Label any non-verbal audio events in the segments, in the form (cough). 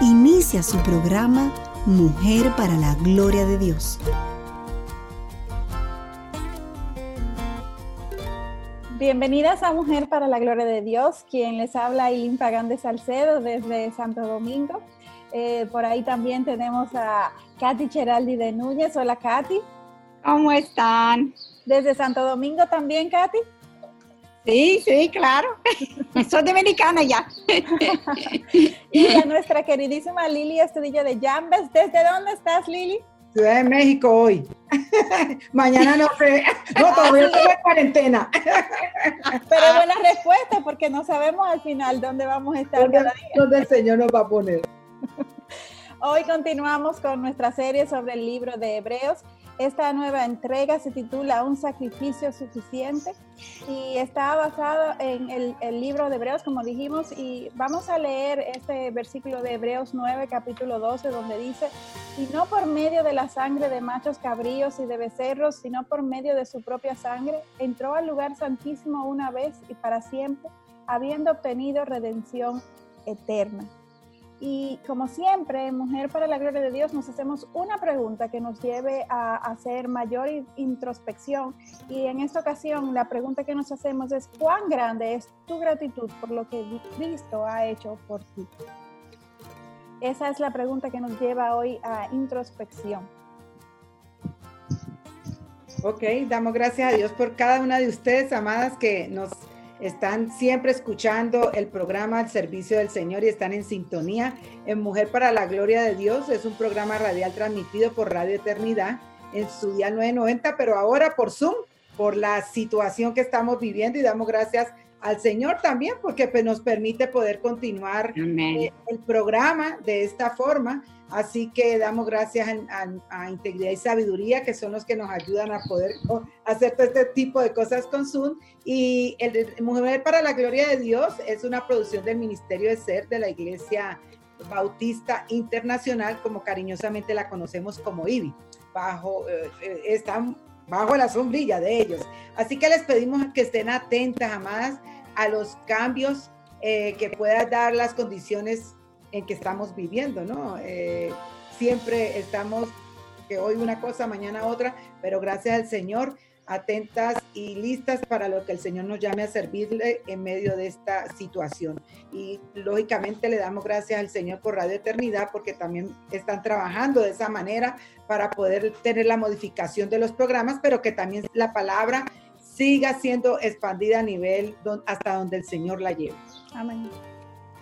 Inicia su programa Mujer para la Gloria de Dios. Bienvenidas a Mujer para la Gloria de Dios, quien les habla Aileen Pagán de Salcedo desde Santo Domingo. Eh, por ahí también tenemos a Katy Cheraldi de Núñez. Hola Katy. ¿Cómo están? Desde Santo Domingo también, Katy. Sí, sí, claro. (laughs) Soy dominicana ya. (laughs) y a nuestra queridísima Lili Estudillo de Jambes. ¿Desde dónde estás, Lili? Ciudad de México hoy. (laughs) Mañana no sé. No, todavía estoy en cuarentena. Pero buena respuesta, porque no sabemos al final dónde vamos a estar cada día. Dónde el Señor nos va a poner. Hoy continuamos con nuestra serie sobre el libro de Hebreos. Esta nueva entrega se titula Un sacrificio suficiente y está basado en el, libro de Hebreos, como dijimos, y vamos a leer este versículo de Hebreos 9, capítulo 12, donde dice, y no por medio de la sangre de machos cabríos y de becerros, sino por medio de su propia sangre, entró al lugar santísimo una vez y para siempre, habiendo obtenido redención eterna. Y como siempre, Mujer para la Gloria de Dios, nos hacemos una pregunta que nos lleve a hacer mayor introspección. Y en esta ocasión, la pregunta que nos hacemos es, ¿cuán grande es tu gratitud por lo que Cristo ha hecho por ti? Esa es la pregunta que nos lleva hoy a introspección. Ok, damos gracias a Dios por cada una de ustedes, amadas, que nos están siempre escuchando el programa al servicio del Señor y están en sintonía en Mujer para la Gloria de Dios. Es un programa radial transmitido por Radio Eternidad en su día 990, pero ahora por Zoom, por la situación que estamos viviendo y damos gracias al Señor también porque pues, nos permite poder continuar eh, el programa de esta forma. Así que damos gracias a, Integridad y Sabiduría, que son los que nos ayudan a poder hacer todo este tipo de cosas con Zoom. Y el, Mujer para la Gloria de Dios es una producción del Ministerio de Ser de la Iglesia Bautista Internacional, como cariñosamente la conocemos como IBI. Bajo, eh, eh, están bajo la sombrilla de ellos. Así que les pedimos que estén atentas, amadas, a los cambios eh, que puedan dar las condiciones en que estamos viviendo, ¿no? Eh, siempre estamos, que hoy una cosa, mañana otra, pero gracias al Señor, atentas y listas para lo que el Señor nos llame a servirle en medio de esta situación. Y lógicamente le damos gracias al Señor por Radio Eternidad porque también están trabajando de esa manera para poder tener la modificación de los programas, pero que también la palabra siga siendo expandida a nivel hasta donde el Señor la lleve. Amén.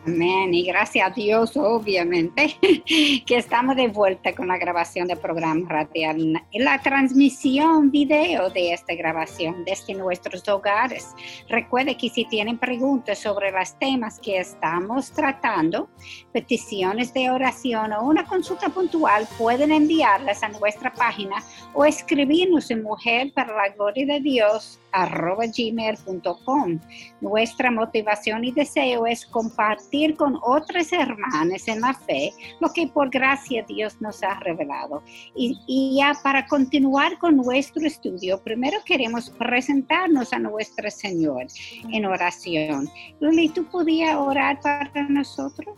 Amén. Y gracias a Dios, obviamente, (laughs) que estamos de vuelta con la grabación del programa radial y la transmisión video de esta grabación desde nuestros hogares. Recuerde que si tienen preguntas sobre los temas que estamos tratando, peticiones de oración o una consulta puntual, pueden enviarlas a nuestra página o escribirnos en Mujer para la Gloria de Dios arroba gmail.com. Nuestra motivación y deseo es compartir con otras hermanas en la fe lo que por gracia Dios nos ha revelado. Y, ya para continuar con nuestro estudio, primero queremos presentarnos a nuestro Señor en oración. Luli, ¿tú podías orar para nosotros?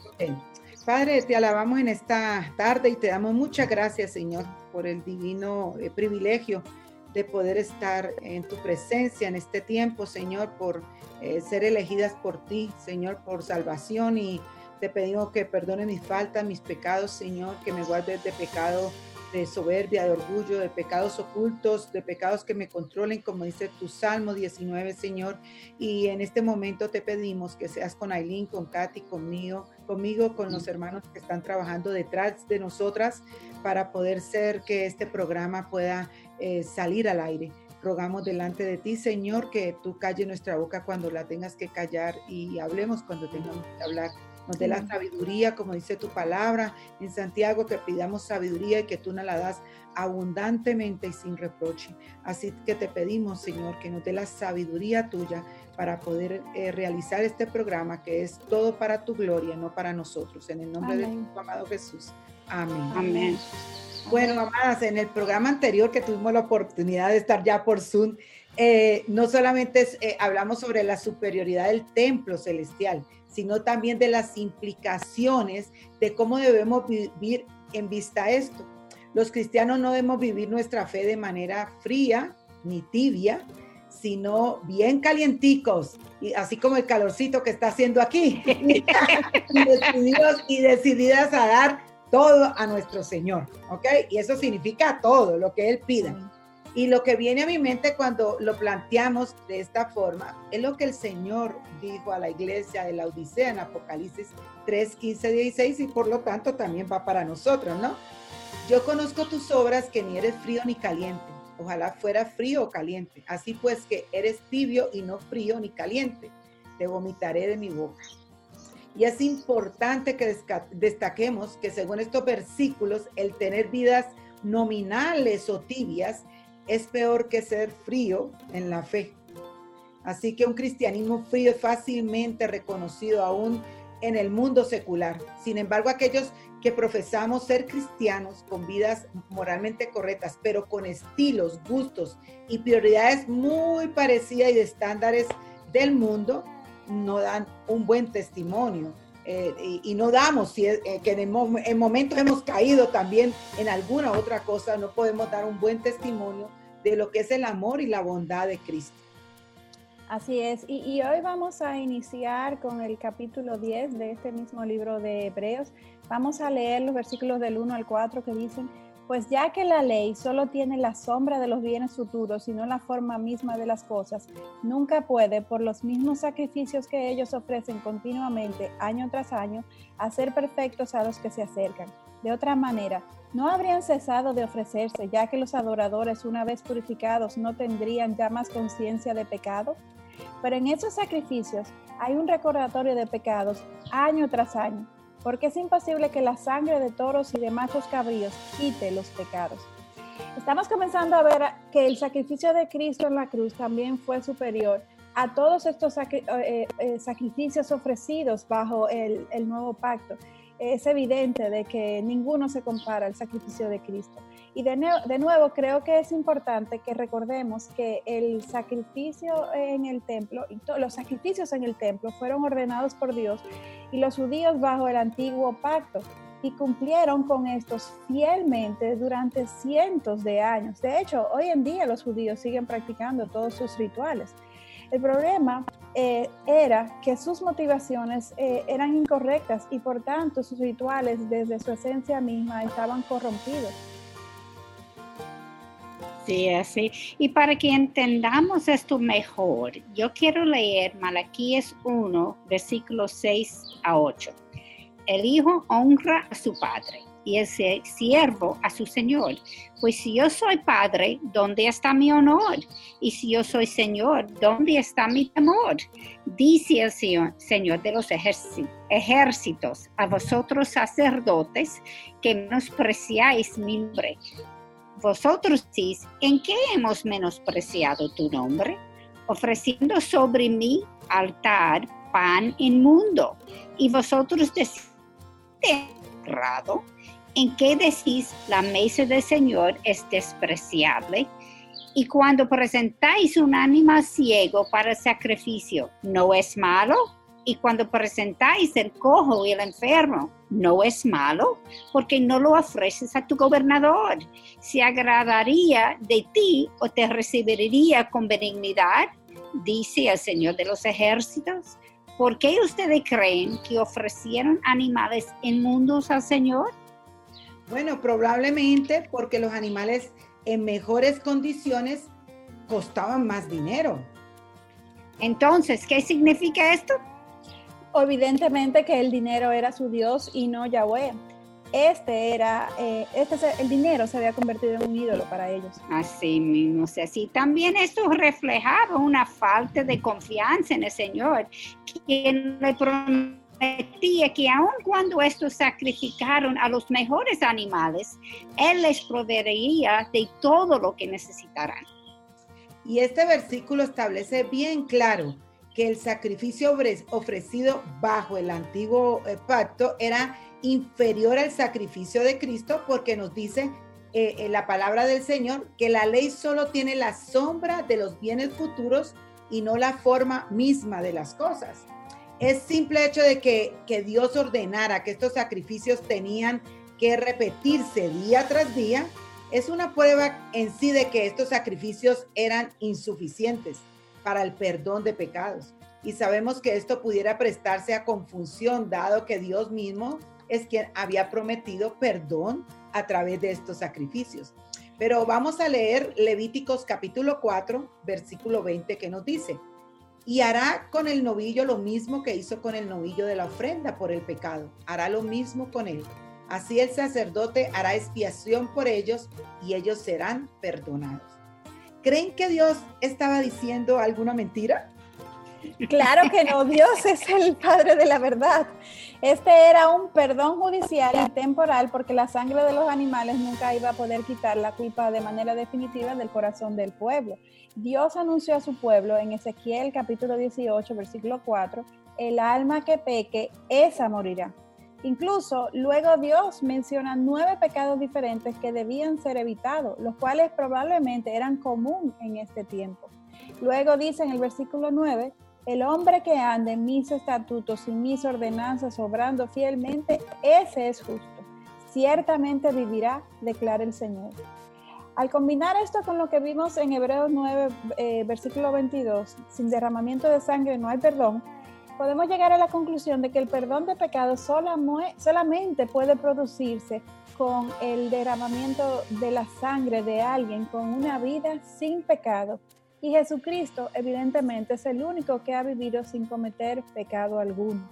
Padre, te alabamos en esta tarde y te damos muchas gracias, Señor, por el divino eh, privilegio de poder estar en tu presencia en este tiempo, Señor, por eh, ser elegidas por ti, Señor, por salvación y te pedimos que perdone mis faltas, mis pecados, Señor, que me guardes de pecado de soberbia, de orgullo, de pecados ocultos, de pecados que me controlen, como dice tu Salmo 19, Señor. Y en este momento te pedimos que seas con Aileen, con Katy, conmigo, conmigo, con los hermanos que están trabajando detrás de nosotras para poder ser que este programa pueda eh, salir al aire. Rogamos delante de ti, Señor, que tú calle nuestra boca cuando la tengas que callar y hablemos cuando tengamos que hablar nos dé la sabiduría, como dice tu palabra en Santiago, que pidamos sabiduría y que tú nos la das abundantemente y sin reproche. Así que te pedimos, Señor, que nos dé la sabiduría tuya para poder eh, realizar este programa que es todo para tu gloria, no para nosotros. En el nombre de tu amado Jesús. Amén. Amén. Bueno, amadas, en el programa anterior que tuvimos la oportunidad de estar ya por Zoom, eh, no solamente eh, hablamos sobre la superioridad del templo celestial, sino también de las implicaciones de cómo debemos vivir en vista a esto. Los cristianos no debemos vivir nuestra fe de manera fría ni tibia, sino bien calienticos, y así como el calorcito que está haciendo aquí, (laughs) y, decididos, y decididas a dar todo a nuestro Señor, ¿ok? Y eso significa todo lo que Él pida. Y lo que viene a mi mente cuando lo planteamos de esta forma es lo que el Señor dijo a la iglesia de la Odisea en Apocalipsis 3, 15, 16 y por lo tanto también va para nosotros, ¿no? Yo conozco tus obras que ni eres frío ni caliente. Ojalá fuera frío o caliente. Así pues que eres tibio y no frío ni caliente. Te vomitaré de mi boca. Y es importante que destaquemos que según estos versículos, el tener vidas nominales o tibias es peor que ser frío en la fe. Así que un cristianismo frío es fácilmente reconocido aún en el mundo secular. Sin embargo, aquellos que profesamos ser cristianos con vidas moralmente correctas, pero con estilos, gustos y prioridades muy parecidas y de estándares del mundo, no dan un buen testimonio. Eh, y, no damos, si eh, que en, en momentos hemos caído también en alguna otra cosa, no podemos dar un buen testimonio de lo que es el amor y la bondad de Cristo. Así es, y, hoy vamos a iniciar con el capítulo 10 de este mismo libro de Hebreos. Vamos a leer los versículos del 1 al 4 que dicen, pues ya que la ley solo tiene la sombra de los bienes futuros y no la forma misma de las cosas, nunca puede, por los mismos sacrificios que ellos ofrecen continuamente, año tras año, hacer perfectos a los que se acercan. De otra manera, no habrían cesado de ofrecerse, ya que los adoradores, una vez purificados, no tendrían ya más conciencia de pecado. Pero en esos sacrificios hay un recordatorio de pecados año tras año, porque es imposible que la sangre de toros y de machos cabríos quite los pecados. Estamos comenzando a ver que el sacrificio de Cristo en la cruz también fue superior a todos estos eh, eh, sacrificios ofrecidos bajo el, el nuevo pacto es evidente de que ninguno se compara al sacrificio de Cristo. Y de, nuevo, creo que es importante que recordemos que el sacrificio en el templo, y los sacrificios en el templo fueron ordenados por Dios y los judíos bajo el antiguo pacto y cumplieron con estos fielmente durante cientos de años. De hecho, hoy en día los judíos siguen practicando todos sus rituales. El problema eh, era que sus motivaciones eh, eran incorrectas y por tanto sus rituales desde su esencia misma estaban corrompidos. Sí, así. Y para que entendamos esto mejor, yo quiero leer Malaquías 1, versículos 6 a 8. El hijo honra a su padre y ese siervo a su Señor. Pues si yo soy Padre, ¿dónde está mi honor? Y si yo soy Señor, ¿dónde está mi temor? Dice el Señor, Señor de los ejércitos, a vosotros sacerdotes que menospreciáis mi nombre. Vosotros decís, ¿en qué hemos menospreciado tu nombre? Ofreciendo sobre mi altar pan inmundo. Y vosotros decís, ¿En qué decís la mesa del Señor es despreciable? Y cuando presentáis un animal ciego para sacrificio, ¿no es malo? Y cuando presentáis el cojo y el enfermo, ¿no es malo? Porque no lo ofreces a tu gobernador. ¿Se agradaría de ti o te recibiría con benignidad? Dice el Señor de los ejércitos. ¿Por qué ustedes creen que ofrecieron animales inmundos al Señor? Bueno, probablemente porque los animales en mejores condiciones costaban más dinero. Entonces, ¿qué significa esto? Evidentemente que el dinero era su Dios y no Yahweh este era, eh, este el dinero se había convertido en un ídolo para ellos. Así mismo, o sea, sí, también esto reflejaba una falta de confianza en el Señor, quien le prometía que aun cuando estos sacrificaron a los mejores animales, Él les proveería de todo lo que necesitarán. Y este versículo establece bien claro que el sacrificio ofrecido bajo el antiguo eh, pacto era inferior al sacrificio de Cristo porque nos dice eh, en la palabra del Señor que la ley solo tiene la sombra de los bienes futuros y no la forma misma de las cosas. Es simple hecho de que, que Dios ordenara que estos sacrificios tenían que repetirse día tras día, es una prueba en sí de que estos sacrificios eran insuficientes para el perdón de pecados. Y sabemos que esto pudiera prestarse a confusión, dado que Dios mismo es quien había prometido perdón a través de estos sacrificios. Pero vamos a leer Levíticos capítulo 4, versículo 20, que nos dice, y hará con el novillo lo mismo que hizo con el novillo de la ofrenda por el pecado. Hará lo mismo con él. Así el sacerdote hará expiación por ellos y ellos serán perdonados. ¿Creen que Dios estaba diciendo alguna mentira? Claro que no, Dios es el Padre de la verdad. Este era un perdón judicial y temporal porque la sangre de los animales nunca iba a poder quitar la culpa de manera definitiva del corazón del pueblo. Dios anunció a su pueblo en Ezequiel capítulo 18, versículo 4, el alma que peque, esa morirá. Incluso luego Dios menciona nueve pecados diferentes que debían ser evitados, los cuales probablemente eran común en este tiempo. Luego dice en el versículo 9, el hombre que ande en mis estatutos y mis ordenanzas obrando fielmente, ese es justo. Ciertamente vivirá, declara el Señor. Al combinar esto con lo que vimos en Hebreos 9, eh, versículo 22, sin derramamiento de sangre no hay perdón, podemos llegar a la conclusión de que el perdón de pecados solamente puede producirse con el derramamiento de la sangre de alguien con una vida sin pecado. Y Jesucristo evidentemente es el único que ha vivido sin cometer pecado alguno.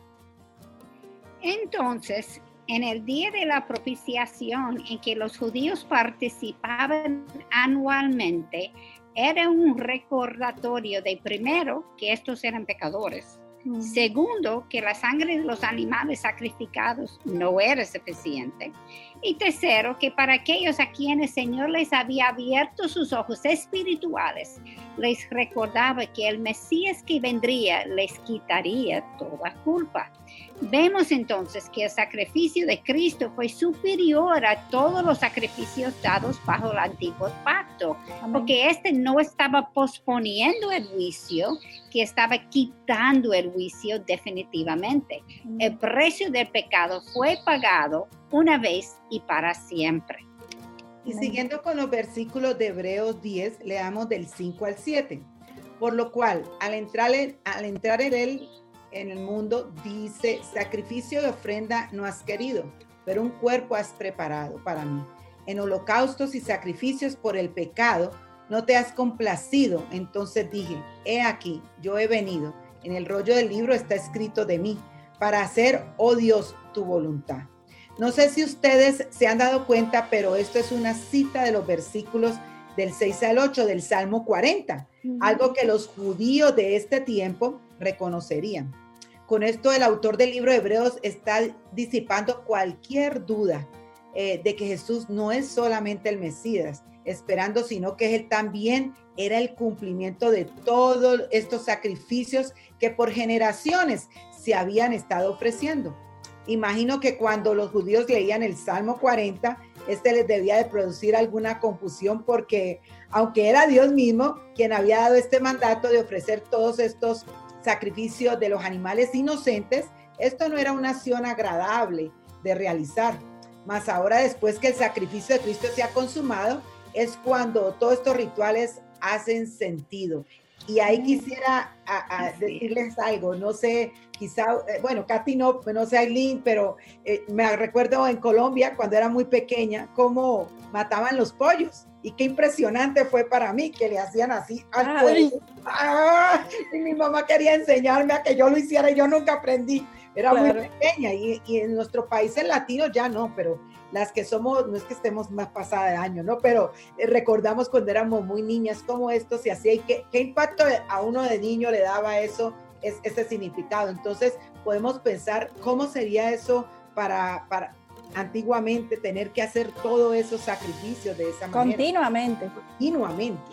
Entonces, en el día de la propiciación en que los judíos participaban anualmente, era un recordatorio de primero que estos eran pecadores Segundo, que la sangre de los animales sacrificados no era suficiente. Y tercero, que para aquellos a quienes el Señor les había abierto sus ojos espirituales, les recordaba que el Mesías que vendría les quitaría toda culpa. Vemos entonces que el sacrificio de Cristo fue superior a todos los sacrificios dados bajo el antiguo pacto, porque este no estaba posponiendo el juicio, que estaba quitando el juicio definitivamente. El precio del pecado fue pagado una vez y para siempre. Y siguiendo con los versículos de Hebreos 10, leamos del 5 al 7. Por lo cual, al entrar, al entrar en él, en el mundo, dice, sacrificio y ofrenda no has querido, pero un cuerpo has preparado para mí. En holocaustos y sacrificios por el pecado no te has complacido. Entonces dije, he aquí, yo he venido. En el rollo del libro está escrito de mí, para hacer, oh Dios, tu voluntad. No sé si ustedes se han dado cuenta, pero esto es una cita de los versículos del 6 al 8 del Salmo 40, algo que los judíos de este tiempo reconocerían. Con esto el autor del libro de Hebreos está disipando cualquier duda eh, de que Jesús no es solamente el Mesías, esperando, sino que él también era el cumplimiento de todos estos sacrificios que por generaciones se habían estado ofreciendo. Imagino que cuando los judíos leían el Salmo 40, este les debía de producir alguna confusión porque aunque era Dios mismo quien había dado este mandato de ofrecer todos estos sacrificios de los animales inocentes, esto no era una acción agradable de realizar. Mas ahora después que el sacrificio de Cristo se ha consumado, es cuando todos estos rituales hacen sentido. Y ahí quisiera decirles algo, no sé, quizá, eh, bueno, Katy no, no sé Aileen, pero eh, me recuerdo en Colombia cuando era muy pequeña, cómo mataban los pollos. Y qué impresionante fue para mí que le hacían así al pollo. ¡Ah! Y mi mamá quería enseñarme a que yo lo hiciera y yo nunca aprendí. Era muy pequeña y, y en nuestro país en latino ya no, pero las que somos, no es que estemos más pasada de año, ¿no? Pero eh, recordamos cuando éramos muy niñas cómo esto se hacía y qué, qué impacto a uno de niño le daba eso ese significado. Entonces podemos pensar cómo sería eso para, para antiguamente tener que hacer todos esos sacrificios de esa manera. Continuamente. Continuamente.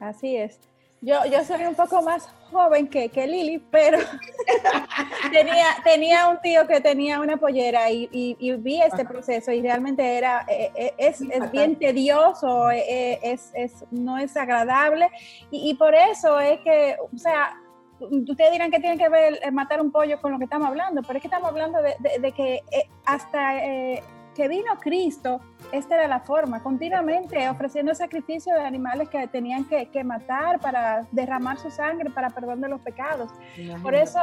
Así es. Yo, yo soy un poco más joven que, que Lili, pero (laughs) tenía, tenía un tío que tenía una pollera y, y, vi este proceso y realmente era, eh, eh, es, es, bien tedioso, eh, es, es, no es agradable y, y, por eso es que, o sea, ustedes dirán que tiene que ver matar un pollo con lo que estamos hablando, pero es que estamos hablando de, de, de que hasta que vino Cristo, esta era la forma, continuamente ofreciendo sacrificio de animales que tenían que, matar para derramar su sangre para perdón de los pecados. Por eso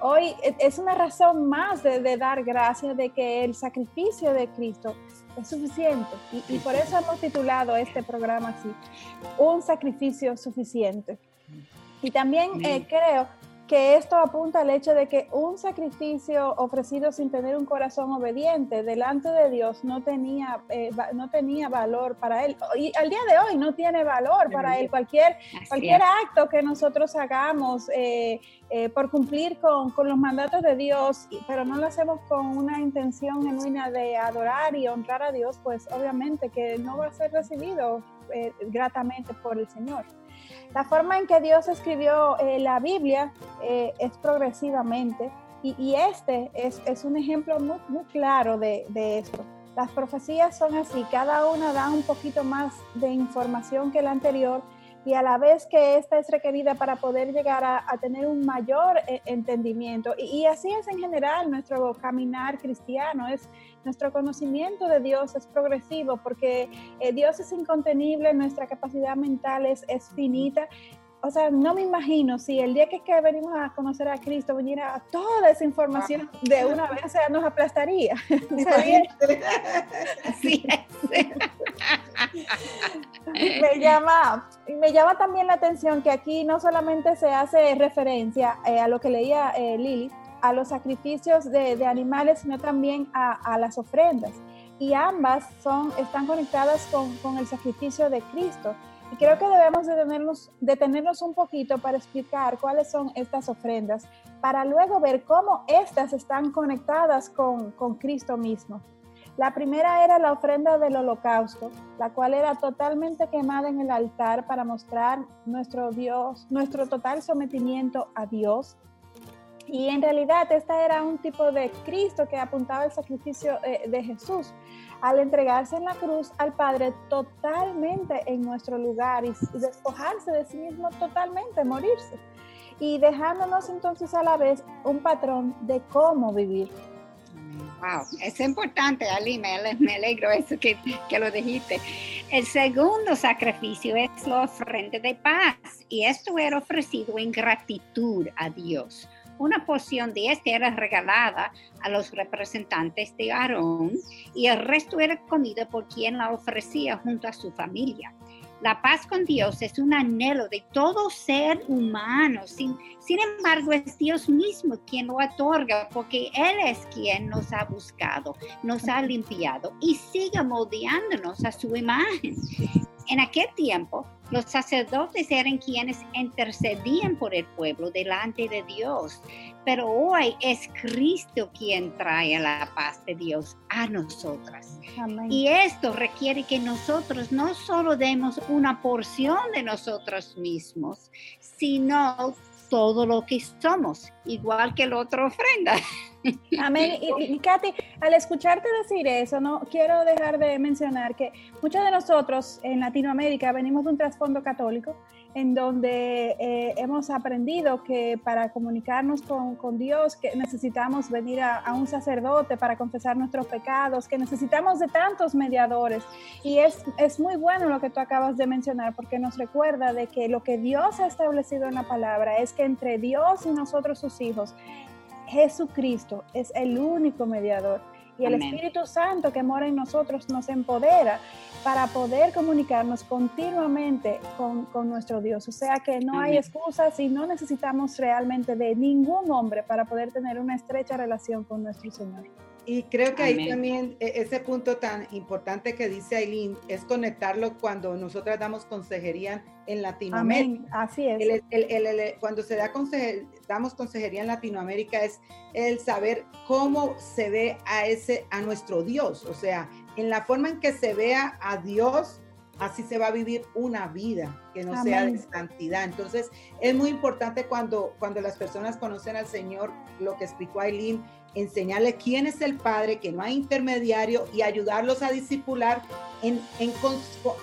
hoy es una razón más de, dar gracias de que el sacrificio de Cristo es suficiente. Y, por eso hemos titulado este programa así, un sacrificio suficiente. Y también eh, creo que esto apunta al hecho de que un sacrificio ofrecido sin tener un corazón obediente delante de Dios no tenía, eh, no tenía valor para él. Y al día de hoy no tiene valor para él. Cualquier, cualquier acto que nosotros hagamos eh, eh, por cumplir con, con, los mandatos de Dios, pero no lo hacemos con una intención genuina de adorar y honrar a Dios, pues obviamente que no va a ser recibido gratamente por el Señor. La forma en que Dios escribió eh, la Biblia eh, es progresivamente y, este es, un ejemplo muy, claro de, de, esto. Las profecías son así, cada una da un poquito más de información que la anterior y a la vez que esta es requerida para poder llegar a, tener un mayor eh, entendimiento. Y, así es en general nuestro caminar cristiano, es nuestro conocimiento de Dios es progresivo porque eh, Dios es incontenible, nuestra capacidad mental es, es finita o sea, no me imagino si el día que, que, venimos a conocer a Cristo viniera toda esa información de una vez, o sea, nos aplastaría. (laughs) Es. me, llama, me llama también la atención que aquí no solamente se hace referencia eh, a lo que leía eh, Lili, a los sacrificios de, de animales, sino también a, a, las ofrendas. Y ambas son, están conectadas con, con el sacrificio de Cristo. Y creo que debemos detenernos, detenernos un poquito para explicar cuáles son estas ofrendas, para luego ver cómo estas están conectadas con, con Cristo mismo. La primera era la ofrenda del holocausto, la cual era totalmente quemada en el altar para mostrar nuestro Dios, nuestro total sometimiento a Dios. Y en realidad esta era un tipo de Cristo que apuntaba al sacrificio eh, de Jesús, al entregarse en la cruz al Padre totalmente en nuestro lugar y, despojarse de sí mismo totalmente, morirse. Y dejándonos entonces a la vez un patrón de cómo vivir. Wow, es importante, Ali, me, alegro eso que, que, lo dijiste. El segundo sacrificio es la ofrenda de paz y esto era ofrecido en gratitud a Dios una porción de este era regalada a los representantes de Aarón y el resto era comida por quien la ofrecía junto a su familia. La paz con Dios es un anhelo de todo ser humano. Sin, sin embargo, es Dios mismo quien lo otorga porque Él es quien nos ha buscado, nos ha limpiado y sigue moldeándonos a su imagen. En aquel tiempo, los sacerdotes eran quienes intercedían por el pueblo delante de Dios, pero hoy es Cristo quien trae la paz de Dios a nosotras. Y esto requiere que nosotros no solo demos una porción de nosotros mismos, sino todo lo que somos, igual que la otra ofrenda. (laughs) Amén. Y, Katy, al escucharte decir eso, no quiero dejar de mencionar que muchos de nosotros en Latinoamérica venimos de un trasfondo católico en donde eh, hemos aprendido que para comunicarnos con, Dios que necesitamos venir a, a, un sacerdote para confesar nuestros pecados, que necesitamos de tantos mediadores. Y es, es muy bueno lo que tú acabas de mencionar porque nos recuerda de que lo que Dios ha establecido en la palabra es que entre Dios y nosotros sus hijos Jesucristo es el único mediador y el Espíritu Santo que mora en nosotros nos empodera para poder comunicarnos continuamente con, nuestro Dios. O sea que no hay excusas y no necesitamos realmente de ningún hombre para poder tener una estrecha relación con nuestro Señor. Y creo que ahí también e, ese punto tan importante que dice Aileen es conectarlo cuando nosotras damos consejería en Latinoamérica. Así es. cuando se da damos consejería en Latinoamérica es el saber cómo se ve a ese a nuestro Dios, o sea, en la forma en que se vea a Dios así se va a vivir una vida que no sea de santidad. Entonces, es muy importante cuando, cuando las personas conocen al Señor, lo que explicó Aileen, enseñarle quién es el Padre, que no hay intermediario y ayudarlos a discipular en,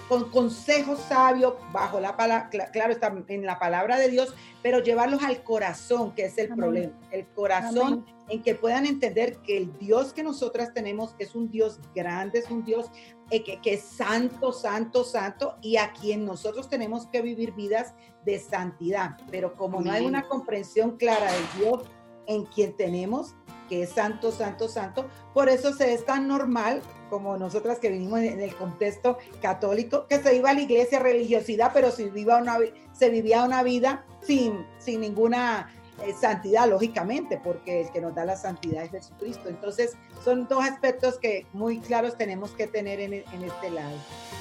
con, consejos sabios bajo la palabra, claro, está en la palabra de Dios, pero llevarlos al corazón, que es el problema, el corazón en que puedan entender que el Dios que nosotras tenemos es un Dios grande, es un Dios eh, que, que, es santo, santo, santo, y a quien nosotros tenemos que vivir vidas de santidad. Pero como no hay una comprensión clara del Dios en quien tenemos, que es santo, santo, santo. Por eso se es tan normal, como nosotras que vivimos en el contexto católico, que se iba a la iglesia religiosidad, pero se vivía una, se vivía una vida sin, sin ninguna eh, santidad, lógicamente, porque el que nos da la santidad es Jesucristo. Entonces, son dos aspectos que muy claros tenemos que tener en, en este lado.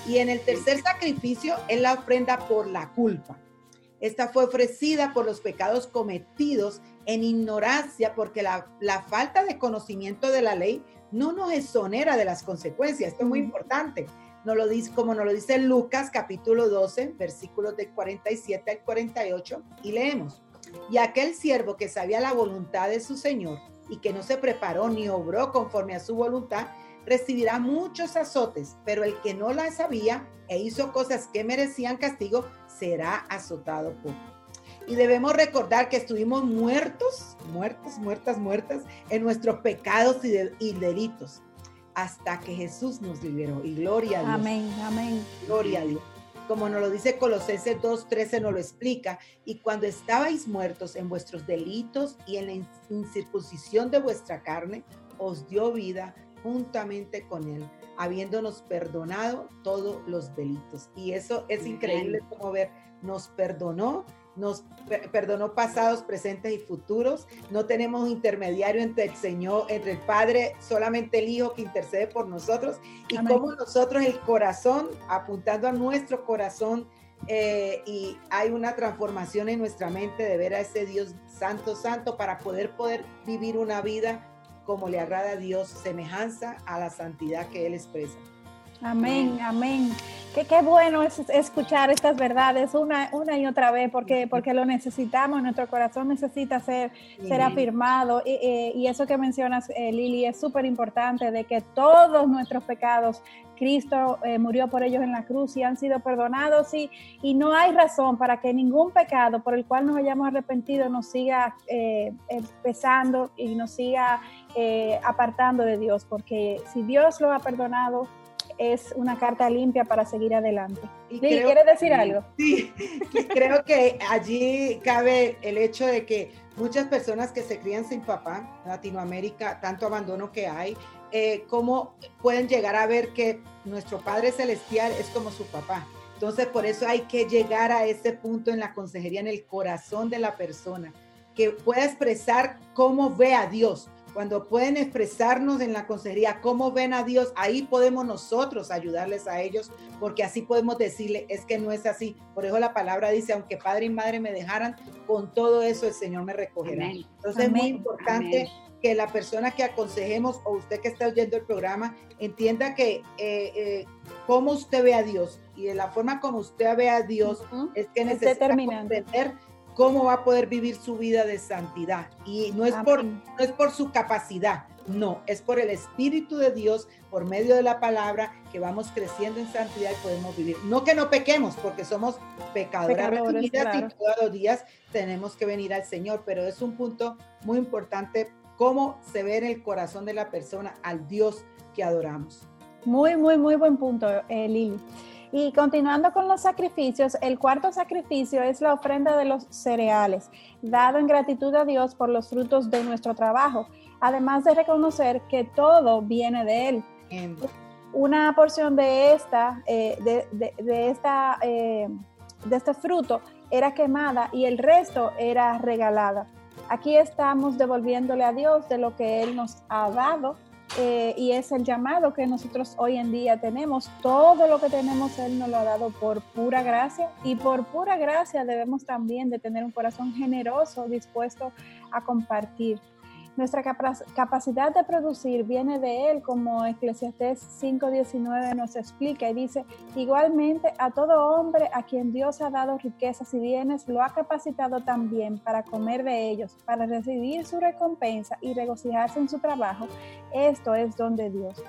Y en el tercer sacrificio es la ofrenda por la culpa. Esta fue ofrecida por los pecados cometidos en ignorancia, porque la, falta de conocimiento de la ley no nos exonera de las consecuencias. Esto es muy importante. No lo dice, como nos lo dice Lucas capítulo 12, versículos del 47 al 48, y leemos. Y aquel siervo que sabía la voluntad de su Señor y que no se preparó ni obró conforme a su voluntad, recibirá muchos azotes, pero el que no la sabía e hizo cosas que merecían castigo, será azotado poco. Y debemos recordar que estuvimos muertos, muertos, muertas, muertas en nuestros pecados y, delitos, hasta que Jesús nos liberó. Y gloria a Dios. Amén, amén. Gloria a Dios. Como nos lo dice Colosenses 2.13, nos lo explica. Y cuando estabais muertos en vuestros delitos y en la incircuncisión de vuestra carne, os dio vida juntamente con Él, habiéndonos perdonado todos los delitos. Y eso es increíble como ver, nos perdonó, nos perdonó pasados, presentes y futuros. No tenemos intermediario entre el Señor, entre el Padre, solamente el Hijo que intercede por nosotros. Y como nosotros el corazón, apuntando a nuestro corazón, eh, y hay una transformación en nuestra mente de ver a ese Dios santo, santo, para poder, poder vivir una vida como le agrada a Dios, semejanza a la santidad que Él expresa. Amén, amén. Qué, qué bueno es escuchar estas verdades una, una y otra vez, porque, porque lo necesitamos, nuestro corazón necesita ser, ser afirmado. Y, y, eso que mencionas, eh, Lili, es súper importante, de que todos nuestros pecados, Cristo eh, murió por ellos en la cruz y han sido perdonados y, y no hay razón para que ningún pecado por el cual nos hayamos arrepentido nos siga eh, pesando y nos siga apartando de Dios, porque si Dios lo ha perdonado, es una carta limpia para seguir adelante. Y ¿Quiere decir algo? Sí, (laughs) creo que allí cabe el hecho de que muchas personas que se crían sin papá, Latinoamérica, tanto abandono que hay, eh, cómo pueden llegar a ver que nuestro Padre Celestial es como su papá. Entonces, por eso hay que llegar a ese punto en la consejería, en el corazón de la persona, que pueda expresar cómo ve a Dios, cuando pueden expresarnos en la consejería cómo ven a Dios, ahí podemos nosotros ayudarles a ellos, porque así podemos decirle, es que no es así. Por eso la palabra dice, aunque padre y madre me dejaran, con todo eso el Señor me recogerá. Entonces es muy importante que la persona que aconsejemos o usted que está oyendo el programa entienda que eh, eh, cómo usted ve a Dios y de la forma como usted ve a Dios es que necesita comprender cómo va a poder vivir su vida de santidad. Y no es, por, no es por su capacidad, no, es por el Espíritu de Dios, por medio de la palabra, que vamos creciendo en santidad y podemos vivir. No que no pequemos, porque somos pecadoras y todos los días tenemos que venir al Señor, pero es un punto muy importante cómo se ve en el corazón de la persona al Dios que adoramos. Muy, muy, muy buen punto, eh, Lili. Y continuando con los sacrificios, el cuarto sacrificio es la ofrenda de los cereales, dado en gratitud a Dios por los frutos de nuestro trabajo, además de reconocer que todo viene de Él. Una porción de esta, eh, de, esta, eh, de este fruto era quemada y el resto era regalada. Aquí estamos devolviéndole a Dios de lo que Él nos ha dado eh, y es el llamado que nosotros hoy en día tenemos. Todo lo que tenemos Él nos lo ha dado por pura gracia y por pura gracia debemos también de tener un corazón generoso, dispuesto a compartir. Nuestra capacidad de producir viene de Él, como Eclesiastés 5.19 nos explica y dice, igualmente a todo hombre a quien Dios ha dado riquezas y bienes, lo ha capacitado también para comer de ellos, para recibir su recompensa y regocijarse en su trabajo. Esto es don de Dios.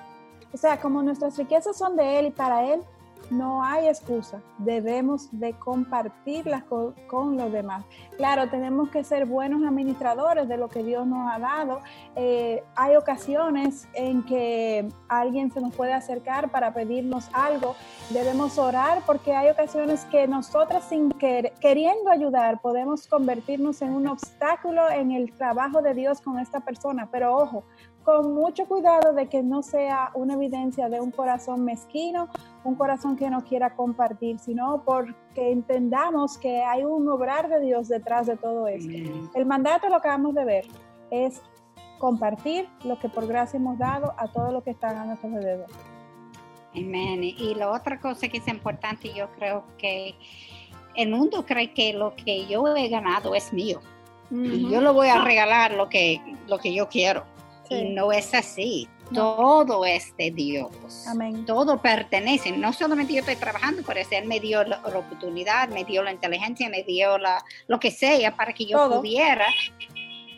O sea, como nuestras riquezas son de Él y para Él, no hay excusa, debemos de compartirlas con, los demás. Claro, tenemos que ser buenos administradores de lo que Dios nos ha dado. Eh, hay ocasiones en que alguien se nos puede acercar para pedirnos algo. Debemos orar porque hay ocasiones que nosotras sin queriendo ayudar podemos convertirnos en un obstáculo en el trabajo de Dios con esta persona. Pero ojo, con mucho cuidado de que no sea una evidencia de un corazón mezquino, un corazón que no quiera compartir, sino porque entendamos que hay un obrar de Dios detrás de todo esto. El mandato, lo acabamos de ver, es compartir lo que por gracia hemos dado a todos los que están a nuestro alrededor. Amén. Y la otra cosa que es importante, yo creo que el mundo cree que lo que yo he ganado es mío. Y yo lo voy a regalar lo que, lo que yo quiero. Y no es así. Todo es de Dios. Amén. Todo pertenece. No solamente yo estoy trabajando por eso, Él me dio la, oportunidad, me dio la inteligencia, me dio la, lo que sea para que yo pudiera.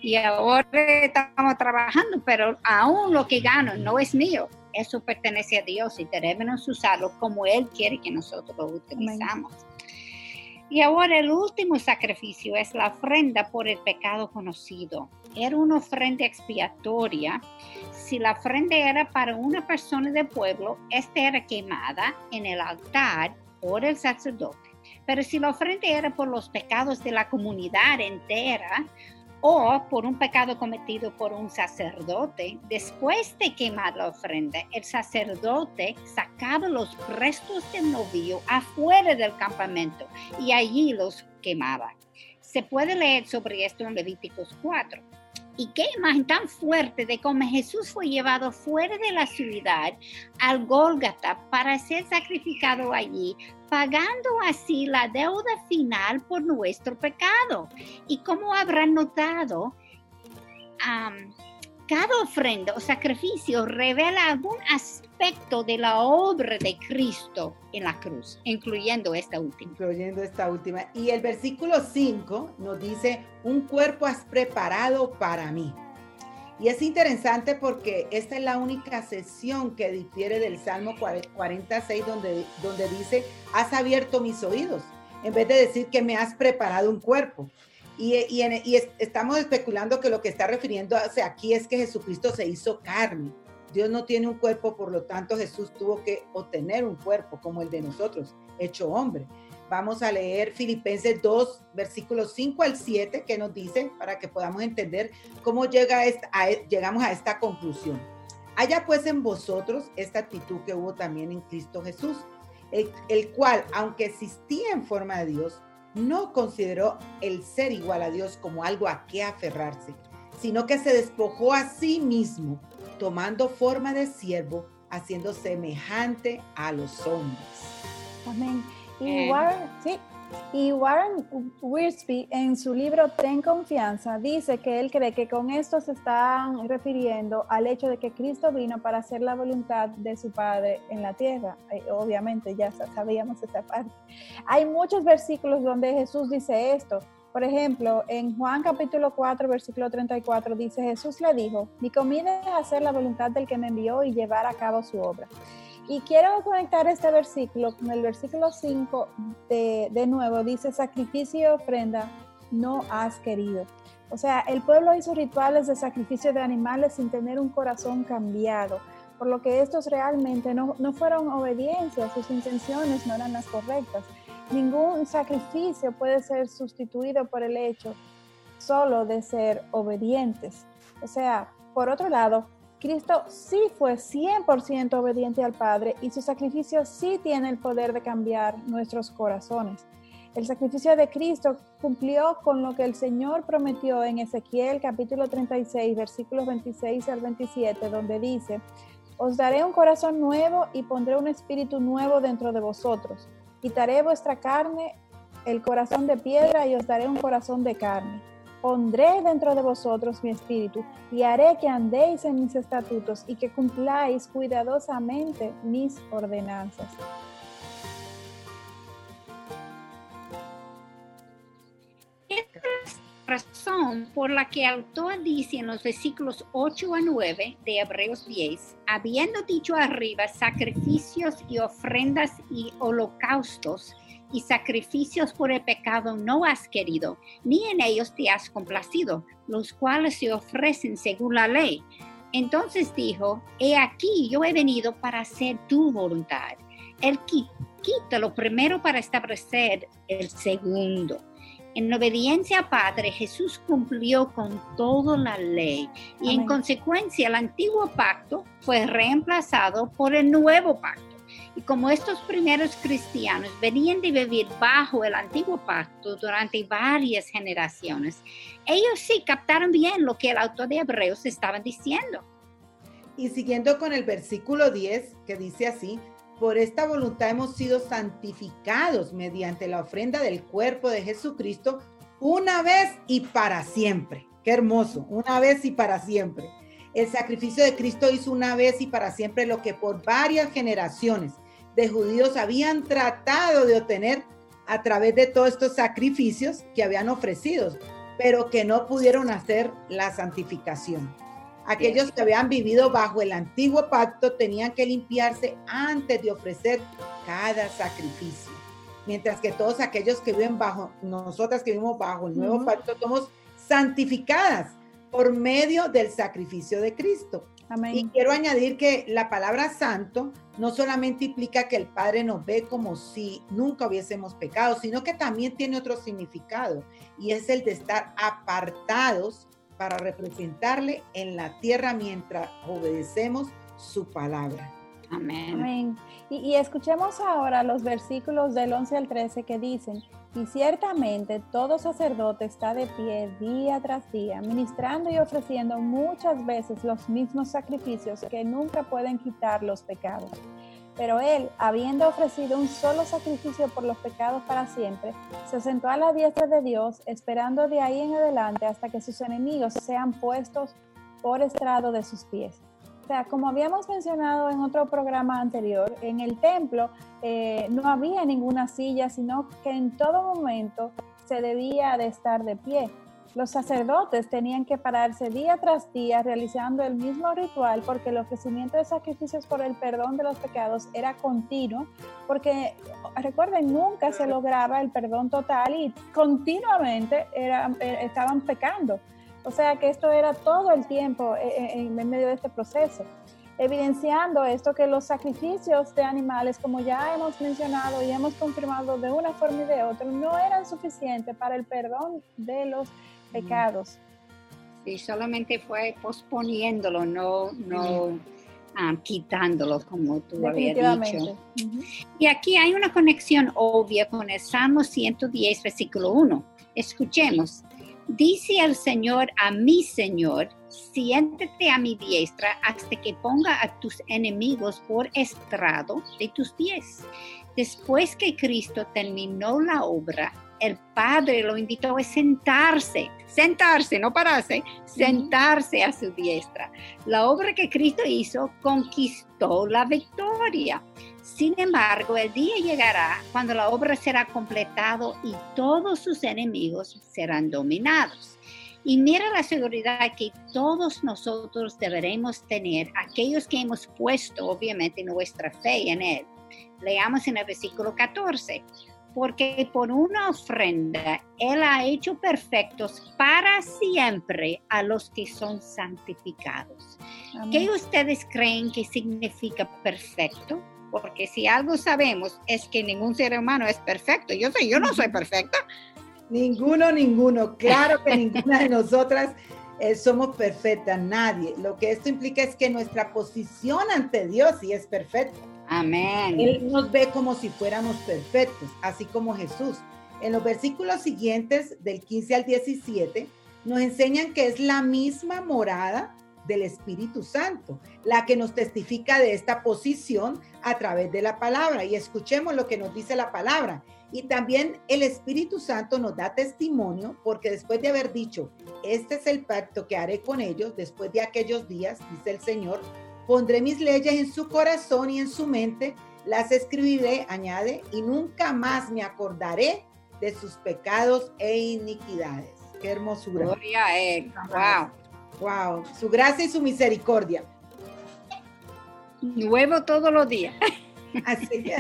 Y ahora estamos trabajando, pero aún lo que gano no es mío. Eso pertenece a Dios y debemos usarlo como Él quiere que nosotros lo utilizamos. Y ahora el último sacrificio es la ofrenda por el pecado conocido. Era una ofrenda expiatoria. Si la ofrenda era para una persona del pueblo, esta era quemada en el altar por el sacerdote. Pero si la ofrenda era por los pecados de la comunidad entera, o por un pecado cometido por un sacerdote, después de quemar la ofrenda, el sacerdote sacaba los restos del novio afuera del campamento y allí los quemaba. Se puede leer sobre esto en Levíticos 4. Y qué imagen tan fuerte de cómo Jesús fue llevado fuera de la ciudad al Gólgata para ser sacrificado allí, pagando así la deuda final por nuestro pecado. Y como habrán notado, cada ofrenda o sacrificio revela algún aspecto de la obra de Cristo en la cruz, incluyendo esta última. Incluyendo esta última. Y el versículo 5 nos dice, un cuerpo has preparado para mí. Y es interesante porque esta es la única sesión que difiere del Salmo 46 donde, donde dice, has abierto mis oídos, en vez de decir que me has preparado un cuerpo. Y, y, estamos especulando que lo que está refiriendo aquí es que Jesucristo se hizo carne. Dios no tiene un cuerpo, por lo tanto Jesús tuvo que obtener un cuerpo como el de nosotros, hecho hombre. Vamos a leer Filipenses 2, versículos 5 al 7, que nos dice, para que podamos entender cómo llega llegamos a esta conclusión. Haya pues en vosotros esta actitud que hubo también en Cristo Jesús, el cual, aunque existía en forma de Dios, no consideró el ser igual a Dios como algo a qué aferrarse, sino que se despojó a sí mismo, tomando forma de siervo, haciendo semejante a los hombres. Amén. Y sí, y Warren Wiersbe en su libro Ten Confianza dice que él cree que con esto se están refiriendo al hecho de que Cristo vino para hacer la voluntad de su Padre en la tierra. Eh, obviamente ya sabíamos esa parte. Hay muchos versículos donde Jesús dice esto. Por ejemplo, en Juan capítulo 4, versículo 34 dice, Jesús le dijo, mi comida es hacer la voluntad del que me envió y llevar a cabo su obra. Y quiero conectar este versículo con el versículo 5 de, de nuevo. Dice, sacrificio y ofrenda no has querido. O sea, el pueblo hizo rituales de sacrificio de animales sin tener un corazón cambiado, por lo que estos realmente no, no fueron obediencias, sus intenciones no eran las correctas. Ningún sacrificio puede ser sustituido por el hecho solo de ser obedientes. O sea, por otro lado, Cristo sí fue 100% obediente al Padre y su sacrificio sí tiene el poder de cambiar nuestros corazones. El sacrificio de Cristo cumplió con lo que el Señor prometió en Ezequiel capítulo 36, versículos 26 al 27, donde dice, os daré un corazón nuevo y pondré un espíritu nuevo dentro de vosotros. Quitaré vuestra carne, el corazón de piedra, y os daré un corazón de carne. Pondré dentro de vosotros mi espíritu y haré que andéis en mis estatutos y que cumpláis cuidadosamente mis ordenanzas. Razón por la que el autor dice en los versículos 8 a 9 de Hebreos 10, habiendo dicho arriba sacrificios y ofrendas y holocaustos y sacrificios por el pecado no has querido, ni en ellos te has complacido, los cuales se ofrecen según la ley. Entonces dijo, he aquí yo he venido para hacer tu voluntad. El que quita lo primero para establecer el segundo en obediencia a Padre, Jesús cumplió con toda la ley y en consecuencia el antiguo pacto fue reemplazado por el nuevo pacto. Y como estos primeros cristianos venían de vivir bajo el antiguo pacto durante varias generaciones, ellos sí captaron bien lo que el autor de Hebreos estaba diciendo. Y siguiendo con el versículo 10, que dice así, por esta voluntad hemos sido santificados mediante la ofrenda del cuerpo de Jesucristo una vez y para siempre. Qué hermoso, una vez y para siempre. El sacrificio de Cristo hizo una vez y para siempre lo que por varias generaciones de judíos habían tratado de obtener a través de todos estos sacrificios que habían ofrecido, pero que no pudieron hacer la santificación. Aquellos que habían vivido bajo el antiguo pacto tenían que limpiarse antes de ofrecer cada sacrificio. Mientras que todos aquellos que viven bajo, nosotras que vivimos bajo el nuevo pacto, somos santificadas por medio del sacrificio de Cristo. Y quiero añadir que la palabra santo no solamente implica que el Padre nos ve como si nunca hubiésemos pecado, sino que también tiene otro significado y es el de estar apartados para representarle en la tierra mientras obedecemos su palabra. Amén. Y, escuchemos ahora los versículos del 11 al 13 que dicen, y ciertamente todo sacerdote está de pie día tras día, ministrando y ofreciendo muchas veces los mismos sacrificios que nunca pueden quitar los pecados. Pero él, habiendo ofrecido un solo sacrificio por los pecados para siempre, se sentó a la diestra de Dios, esperando de ahí en adelante hasta que sus enemigos sean puestos por estrado de sus pies. O sea, como habíamos mencionado en otro programa anterior, en el templo eh, no había ninguna silla, sino que en todo momento se debía de estar de pie. Los sacerdotes tenían que pararse día tras día realizando el mismo ritual porque el ofrecimiento de sacrificios por el perdón de los pecados era continuo, porque recuerden, nunca se lograba el perdón total y continuamente eh, estaban pecando. O sea que esto era todo el tiempo eh, eh, en, medio de este proceso evidenciando esto que los sacrificios de animales, como ya hemos mencionado y hemos confirmado de una forma y de otra, no eran suficientes para el perdón de los pecados. Sí, solamente fue posponiéndolo, no, no ah, quitándolo, como tú habías dicho. Y aquí hay una conexión obvia con el Salmo 110, versículo 1. Escuchemos. Dice el Señor a mi Señor, siéntete a mi diestra hasta que ponga a tus enemigos por estrado de tus pies. Después que Cristo terminó la obra, el padre lo invitó a sentarse, sentarse, no pararse, sentarse a su diestra. La obra que Cristo hizo conquistó la victoria. Sin embargo, el día llegará cuando la obra será completado y todos sus enemigos serán dominados. Y mira la seguridad que todos nosotros deberemos tener, aquellos que hemos puesto obviamente nuestra fe en Él. Leamos en el versículo 14 porque por una ofrenda Él ha hecho perfectos para siempre a los que son santificados. ¿Qué ustedes creen que significa perfecto? Porque si algo sabemos es que ningún ser humano es perfecto. Yo soy, yo no soy perfecta. Ninguno, ninguno. Claro que ninguna de nosotras eh, somos perfectas, nadie. Lo que esto implica es que nuestra posición ante Dios sí es perfecta. Amén. Él nos ve como si fuéramos perfectos, así como Jesús. En los versículos siguientes, del 15 al 17, nos enseñan que es la misma morada del Espíritu Santo, la que nos testifica de esta posición a través de la palabra. Y escuchemos lo que nos dice la palabra. Y también el Espíritu Santo nos da testimonio porque después de haber dicho, este es el pacto que haré con ellos después de aquellos días, dice el Señor, pondré mis leyes en su corazón y en su mente, las escribiré, añade, y nunca más me acordaré de sus pecados e iniquidades. Qué hermosura. Gloria a él. Wow. Wow. Su gracia y su misericordia. Nuevo todos los días. (laughs) Así.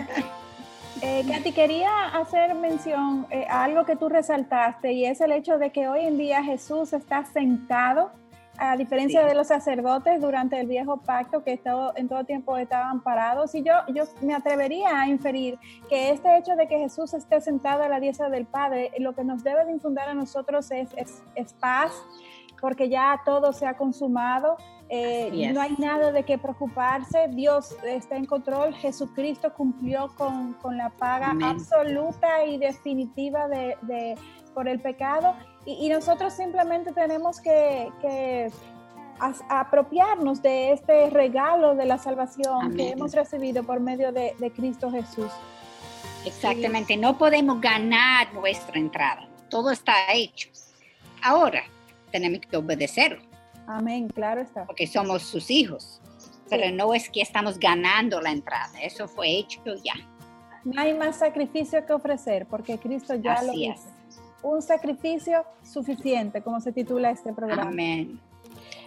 Eh, Katy, quería hacer mención eh, a algo que tú resaltaste y es el hecho de que hoy en día Jesús está sentado, a diferencia de los sacerdotes durante el viejo pacto que todo, en todo tiempo estaban parados. Y yo, yo me atrevería a inferir que este hecho de que Jesús esté sentado a la diestra del Padre, lo que nos debe de infundar a nosotros es, es, es paz, porque ya todo se ha consumado. Eh, no hay nada de qué preocuparse, Dios está en control, Jesucristo cumplió con, con la paga absoluta y definitiva de, de, por el pecado y, y nosotros simplemente tenemos que, que apropiarnos de este regalo de la salvación que hemos recibido por medio de, de Cristo Jesús. Exactamente, no podemos ganar nuestra entrada, todo está hecho. Ahora, tenemos que obedecerlo. Amén, claro está. Porque somos sus hijos. Pero no es que estamos ganando la entrada, eso fue hecho ya. No hay más sacrificio que ofrecer, porque Cristo ya lo hizo. Un sacrificio suficiente, como se titula este programa. Amén.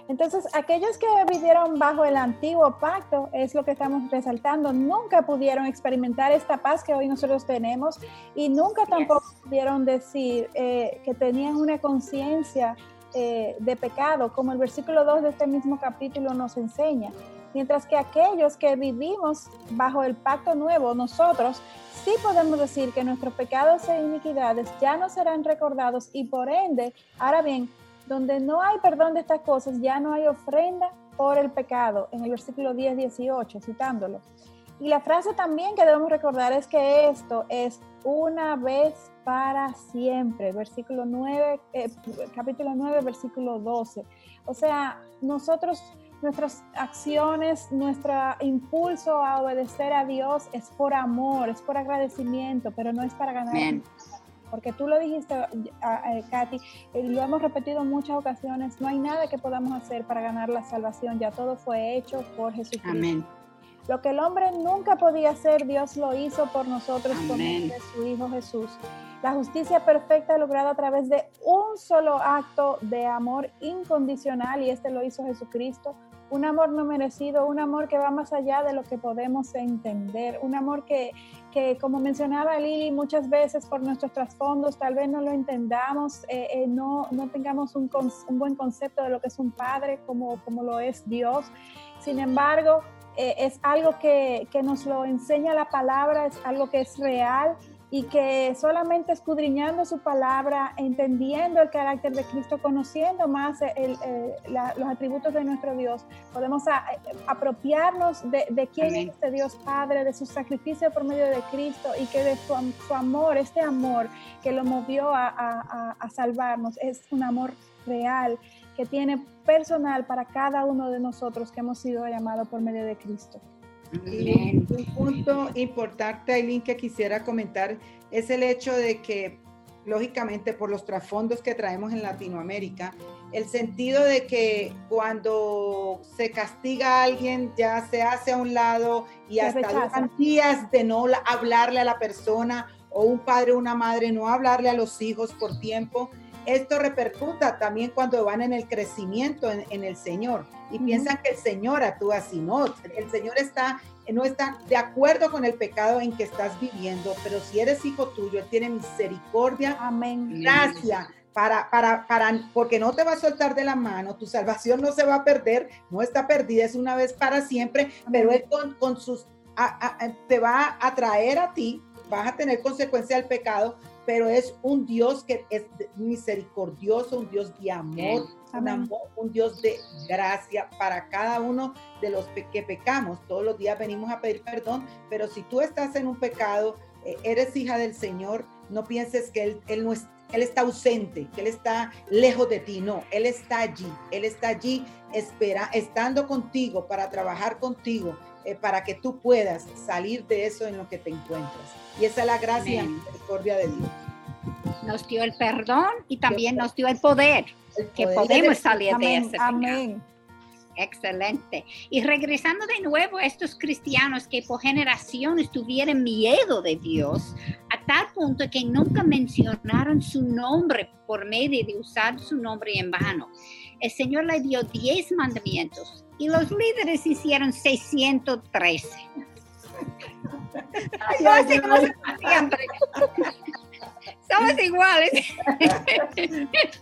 Entonces, aquellos que vivieron bajo el antiguo pacto, es lo que estamos resaltando, nunca pudieron experimentar esta paz que hoy nosotros tenemos y nunca tampoco pudieron decir eh, que tenían una conciencia eh, de pecado, como el versículo 2 de este mismo capítulo nos enseña. Mientras que aquellos que vivimos bajo el pacto nuevo, nosotros sí podemos decir que nuestros pecados e iniquidades ya no serán recordados y por ende, ahora bien, donde no hay perdón de estas cosas, ya no hay ofrenda por el pecado, en el versículo 10, 18, citándolo. Y la frase también que debemos recordar es que esto es una vez para siempre, versículo 9, eh, capítulo 9, versículo 12. O sea, nosotros, nuestras acciones, nuestro impulso a obedecer a Dios es por amor, es por agradecimiento, pero no es para ganar. Porque tú lo dijiste, Katy, y lo hemos repetido en muchas ocasiones, no hay nada que podamos hacer para ganar la salvación, ya todo fue hecho por Jesucristo. Amén. Lo que el hombre nunca podía hacer, Dios lo hizo por nosotros con su Hijo Jesús. La justicia perfecta lograda a través de un solo acto de amor incondicional y este lo hizo Jesucristo. Un amor no merecido, un amor que va más allá de lo que podemos entender, un amor que, que como mencionaba Lili, muchas veces por nuestros trasfondos tal vez no lo entendamos, eh, eh, no, no tengamos un, buen concepto de lo que es un padre como, como lo es Dios. Sin embargo, eh, es algo que, que nos lo enseña la palabra, es algo que es real y que solamente escudriñando su palabra, entendiendo el carácter de Cristo, conociendo más los atributos de nuestro Dios, podemos apropiarnos de, quién es este Dios Padre, de su sacrificio por medio de Cristo y que de su, amor, este amor que lo movió a, salvarnos, es un amor real que tiene personal para cada uno de nosotros que hemos sido llamados por medio de Cristo. Y un punto importante, Aileen, que quisiera comentar es el hecho de que, lógicamente, por los trasfondos que traemos en Latinoamérica, el sentido de que cuando se castiga a alguien ya se hace a un lado y hasta días de no hablarle a la persona o un padre o una madre no hablarle a los hijos por tiempo esto repercuta también cuando van en el crecimiento en, el Señor y piensan que el Señor actúa así, no, el Señor está, no está de acuerdo con el pecado en que estás viviendo, pero si eres hijo tuyo, Él tiene misericordia, amén, gracia. Para, para, para, porque no te va a soltar de la mano, tu salvación no se va a perder, no está perdida, es una vez para siempre, pero Él con, con sus, te va a traer a ti, vas a tener consecuencia del pecado, pero es un Dios que es misericordioso, un Dios de amor, un, Dios de gracia para cada uno de los que pecamos. Todos los días venimos a pedir perdón, pero si tú estás en un pecado, eh, eres hija del Señor, no pienses que Él, él no es, él está ausente, que Él está lejos de ti. No, Él está allí. Él está allí espera, estando contigo para trabajar contigo, eh, para que tú puedas salir de eso en lo que te encuentras. Y esa es la gracia y misericordia de Dios. Nos dio el perdón y también nos dio el poder, que podemos salir de ese. Amén. Excelente. Y regresando de nuevo a estos cristianos que por generaciones tuvieron miedo de Dios, a tal punto que nunca mencionaron su nombre por medio de usar su nombre en vano. El Señor le dio 10 mandamientos y los líderes hicieron 613. (laughs) (laughs) Somos iguales.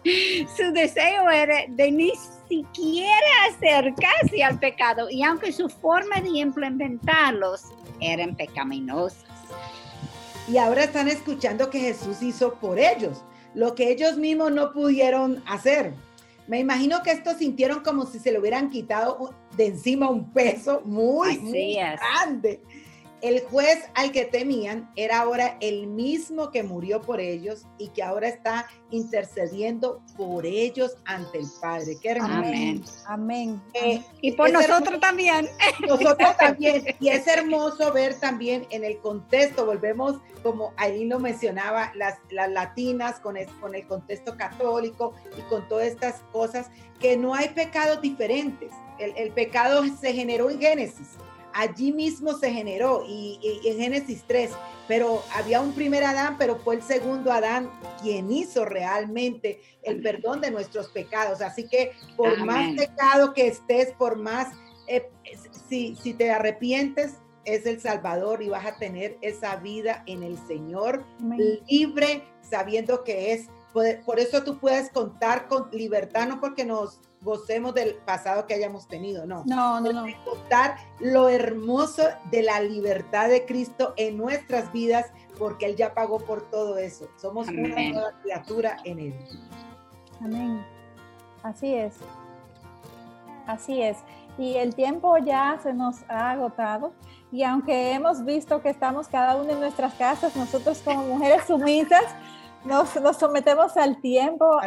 (laughs) Su deseo era de ni siquiera acercarse al pecado y aunque su forma de implementarlos eran pecaminosas. Y ahora están escuchando que Jesús hizo por ellos lo que ellos mismos no pudieron hacer. Me imagino que estos sintieron como si se le hubieran quitado de encima un peso muy, muy grande. El juez al que temían era ahora el mismo que murió por ellos y que ahora está intercediendo por ellos ante el Padre. Qué Amén. Amén. Eh, y por nosotros también. Nosotros también. Y es hermoso ver también en el contexto, volvemos como ahí lo mencionaba, las, las latinas con el, con el contexto católico y con todas estas cosas, que no hay pecados diferentes. El, el pecado se generó en Génesis allí mismo se generó y, en Génesis 3, pero había un primer Adán, pero fue el segundo Adán quien hizo realmente el perdón de nuestros pecados. Así que por más pecado que estés, por más, eh, si, si te arrepientes, es el Salvador y vas a tener esa vida en el Señor, libre, sabiendo que es. Por eso tú puedes contar con libertad, no porque nos gocemos del pasado que hayamos tenido, no. No, no, no. Contar lo hermoso de la libertad de Cristo en nuestras vidas, porque Él ya pagó por todo eso. Somos una nueva criatura en Él. Amén. Así es. Así es. Y el tiempo ya se nos ha agotado. Y aunque hemos visto que estamos cada uno en nuestras casas, nosotros como mujeres sumisas, nos, sometemos al tiempo,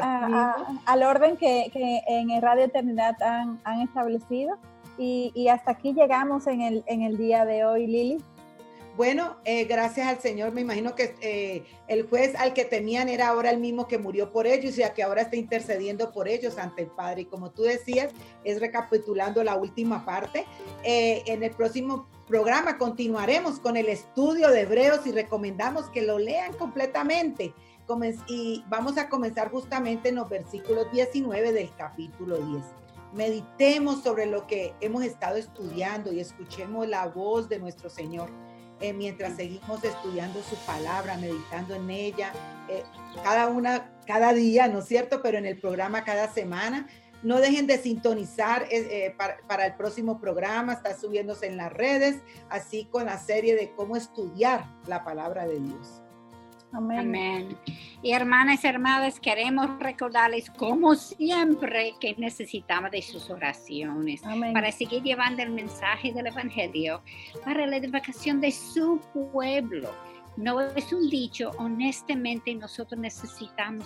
al orden que, en Radio Eternidad han, establecido. Y, hasta aquí llegamos en el, en el día de hoy, Lili. Bueno, eh, gracias al Señor, me imagino que eh, el juez al que temían era ahora el mismo que murió por ellos y a que ahora está intercediendo por ellos ante el Padre. Y como tú decías, es recapitulando la última parte. Eh, en el próximo programa continuaremos con el estudio de Hebreos y recomendamos que lo lean completamente y vamos a comenzar justamente en los versículos 19 del capítulo 10. Meditemos sobre lo que hemos estado estudiando y escuchemos la voz de nuestro Señor eh, mientras seguimos estudiando su palabra, meditando en ella, eh, cada una, cada día, ¿no es cierto? Pero en el programa cada semana. No dejen de sintonizar eh, para, para, el próximo programa, está subiéndose en las redes, así con la serie de cómo estudiar la palabra de Dios. Amén. Y hermanas y hermanas, queremos recordarles como siempre que necesitamos de sus oraciones para seguir llevando el mensaje del Evangelio para la edificación de su pueblo no es un dicho, honestamente nosotros necesitamos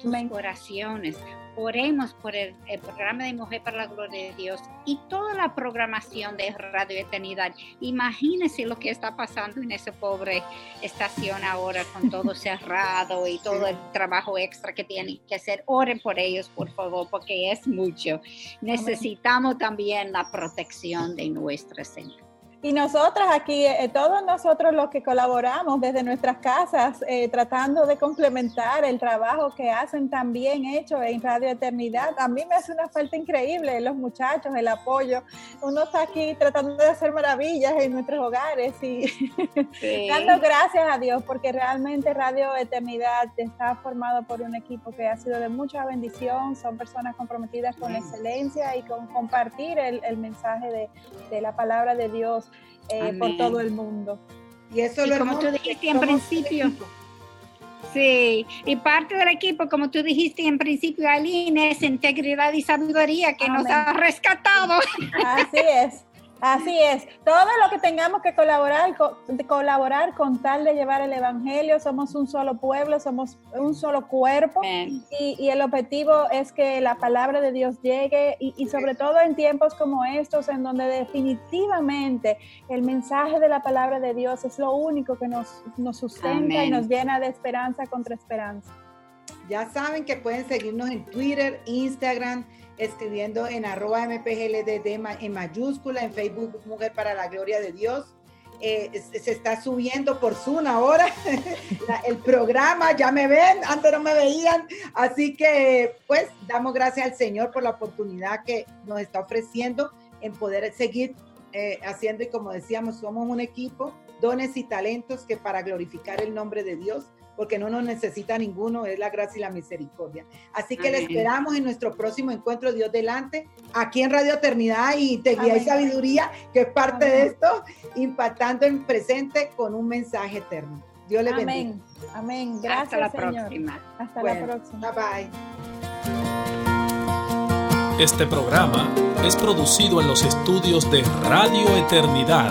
tus oraciones. Oremos por el, programa de Mujer para la Gloria de Dios y toda la programación de Radio Eternidad. Imagínense lo que está pasando en esa pobre estación ahora con todo (laughs) cerrado y todo el trabajo extra que tienen que hacer. Oren por ellos, por favor, porque es mucho. Necesitamos también la protección de nuestra Señor. Y nosotras aquí, eh, todos nosotros los que colaboramos desde nuestras casas, eh, tratando de complementar el trabajo que hacen tan bien hecho en Radio Eternidad, a mí me hace una falta increíble los muchachos, el apoyo. Uno está aquí tratando de hacer maravillas en nuestros hogares y (laughs) dando gracias a Dios porque realmente Radio Eternidad está formado por un equipo que ha sido de mucha bendición, son personas comprometidas con la excelencia y con compartir el, el mensaje de, de la palabra de Dios eh, por todo el mundo. Y eso lo como tú dijiste en principio. Sí, y parte del equipo, como tú dijiste en principio, Aline, es integridad y sabiduría que nos ha rescatado. Así es. Así es, todo lo que tengamos que colaborar, colaborar con tal de llevar el Evangelio, somos un solo pueblo, somos un solo cuerpo. Y, el objetivo es que la palabra de Dios llegue y, sobre todo en tiempos como estos en donde definitivamente el mensaje de la palabra de Dios es lo único que nos, nos sustenta y nos llena de esperanza contra esperanza. Ya saben que pueden seguirnos en Twitter, Instagram, escribiendo en arroba mpgldd en mayúscula, en Facebook Mujer para la Gloria de Dios. Eh, se está subiendo por Zoom ahora (laughs) el programa, ya me ven, antes no me veían, así que pues damos gracias al Señor por la oportunidad que nos está ofreciendo en poder seguir eh, haciendo y como decíamos, somos un equipo, dones y talentos que para glorificar el nombre de Dios porque no nos necesita ninguno, es la gracia y la misericordia. Así que le esperamos en nuestro próximo encuentro, Dios delante, aquí en Radio Eternidad y Te Guía y Sabiduría, que es parte de esto, impactando en presente con un mensaje eterno. Dios le bendiga. Amén. Amén. Gracias, Hasta la Señor. próxima. Hasta la próxima. Bye bye. Este programa es producido en los estudios de Radio Eternidad.